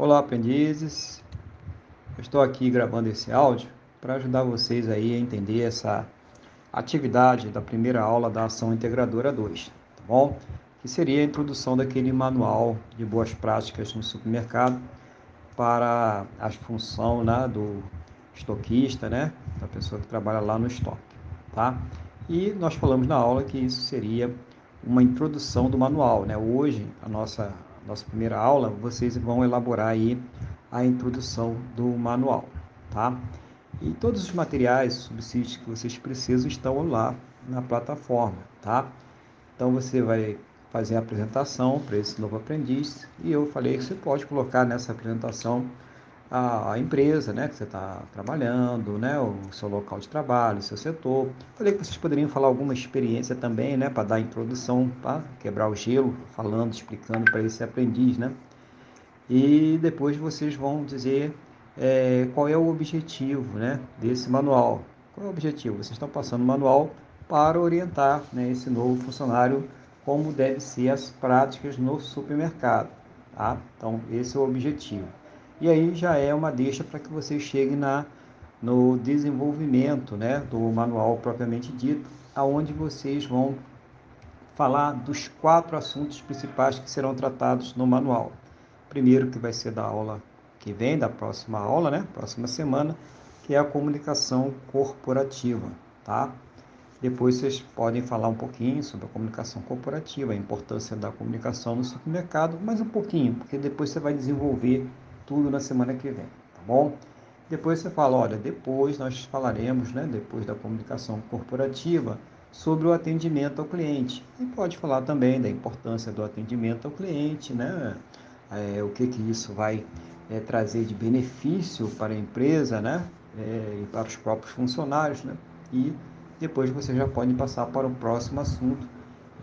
Olá, aprendizes. Eu estou aqui gravando esse áudio para ajudar vocês aí a entender essa atividade da primeira aula da ação integradora 2, tá bom? Que seria a introdução daquele manual de boas práticas no supermercado para a função né, do estoquista, né, da pessoa que trabalha lá no estoque, tá? E nós falamos na aula que isso seria uma introdução do manual, né? Hoje a nossa nossa primeira aula, vocês vão elaborar aí a introdução do manual, tá? E todos os materiais, subsídios que vocês precisam estão lá na plataforma, tá? Então você vai fazer a apresentação para esse novo aprendiz e eu falei que você pode colocar nessa apresentação a, a empresa né, que você está trabalhando, né, o seu local de trabalho, o seu setor. Falei que vocês poderiam falar alguma experiência também, né, para dar introdução, para quebrar o gelo, falando, explicando para esse aprendiz, né? E depois vocês vão dizer é, qual é o objetivo, né, desse manual. Qual é o objetivo? Vocês estão passando o manual para orientar né, esse novo funcionário como deve ser as práticas no supermercado, tá? Então esse é o objetivo. E aí já é uma deixa para que você chegue na, no desenvolvimento né, do manual propriamente dito, aonde vocês vão falar dos quatro assuntos principais que serão tratados no manual. Primeiro que vai ser da aula que vem, da próxima aula, né, próxima semana, que é a comunicação corporativa, tá? Depois vocês podem falar um pouquinho sobre a comunicação corporativa, a importância da comunicação no supermercado, mas um pouquinho, porque depois você vai desenvolver tudo na semana que vem, tá bom? Depois você fala, olha, depois nós falaremos, né, depois da comunicação corporativa, sobre o atendimento ao cliente. E pode falar também da importância do atendimento ao cliente, né? É, o que, que isso vai é, trazer de benefício para a empresa, né? É, e para os próprios funcionários, né? E depois você já pode passar para o próximo assunto,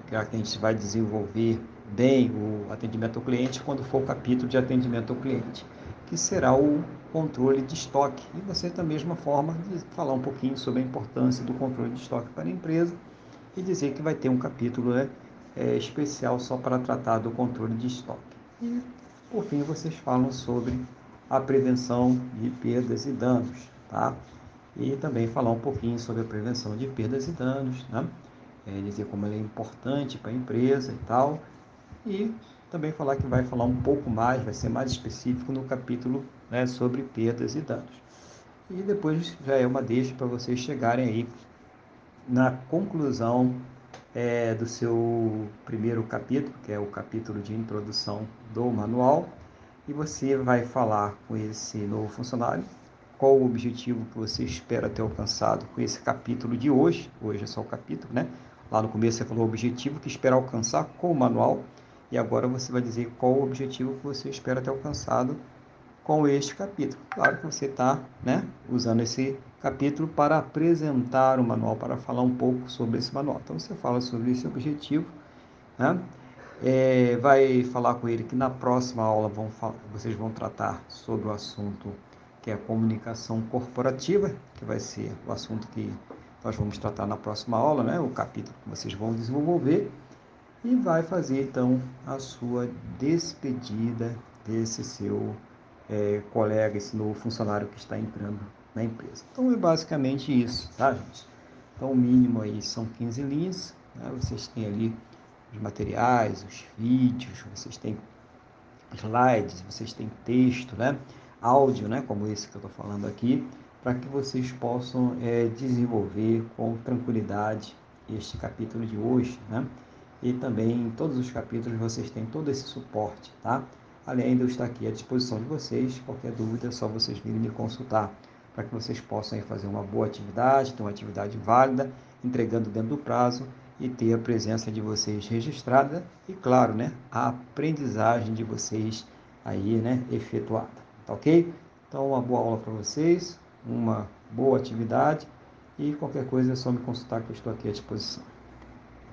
que a gente vai desenvolver bem o atendimento ao cliente quando for o capítulo de atendimento ao cliente, que será o controle de estoque. E você, da mesma forma, falar um pouquinho sobre a importância do controle de estoque para a empresa e dizer que vai ter um capítulo né, é, especial só para tratar do controle de estoque. E, por fim, vocês falam sobre a prevenção de perdas e danos, tá? E também falar um pouquinho sobre a prevenção de perdas e danos, né? É, dizer como ela é importante para a empresa e tal, e também falar que vai falar um pouco mais, vai ser mais específico no capítulo né, sobre perdas e danos. E depois já é uma deixa para vocês chegarem aí na conclusão é, do seu primeiro capítulo, que é o capítulo de introdução do manual, e você vai falar com esse novo funcionário qual o objetivo que você espera ter alcançado com esse capítulo de hoje. Hoje é só o capítulo, né? Lá no começo você falou o objetivo que espera alcançar com o manual e agora você vai dizer qual o objetivo que você espera ter alcançado com este capítulo. Claro que você está né, usando esse capítulo para apresentar o manual, para falar um pouco sobre esse manual. Então você fala sobre esse objetivo, né? É, vai falar com ele que na próxima aula vão, vocês vão tratar sobre o assunto que é a comunicação corporativa, que vai ser o assunto que nós vamos tratar na próxima aula, né? o capítulo que vocês vão desenvolver e vai fazer então a sua despedida desse seu é, colega, esse novo funcionário que está entrando na empresa. Então é basicamente isso, tá, gente? Então o mínimo aí são 15 linhas, né? vocês têm ali os materiais, os vídeos, vocês têm slides, vocês têm texto, né? áudio, né? como esse que eu estou falando aqui, para que vocês possam é, desenvolver com tranquilidade este capítulo de hoje, né? e também em todos os capítulos vocês têm todo esse suporte, tá? Além de eu estar aqui à disposição de vocês, qualquer dúvida é só vocês virem me consultar, para que vocês possam fazer uma boa atividade, ter uma atividade válida, entregando dentro do prazo e ter a presença de vocês registrada e, claro, né, a aprendizagem de vocês aí, né, efetuada, tá ok? Então, uma boa aula para vocês, uma boa atividade e qualquer coisa é só me consultar que eu estou aqui à disposição.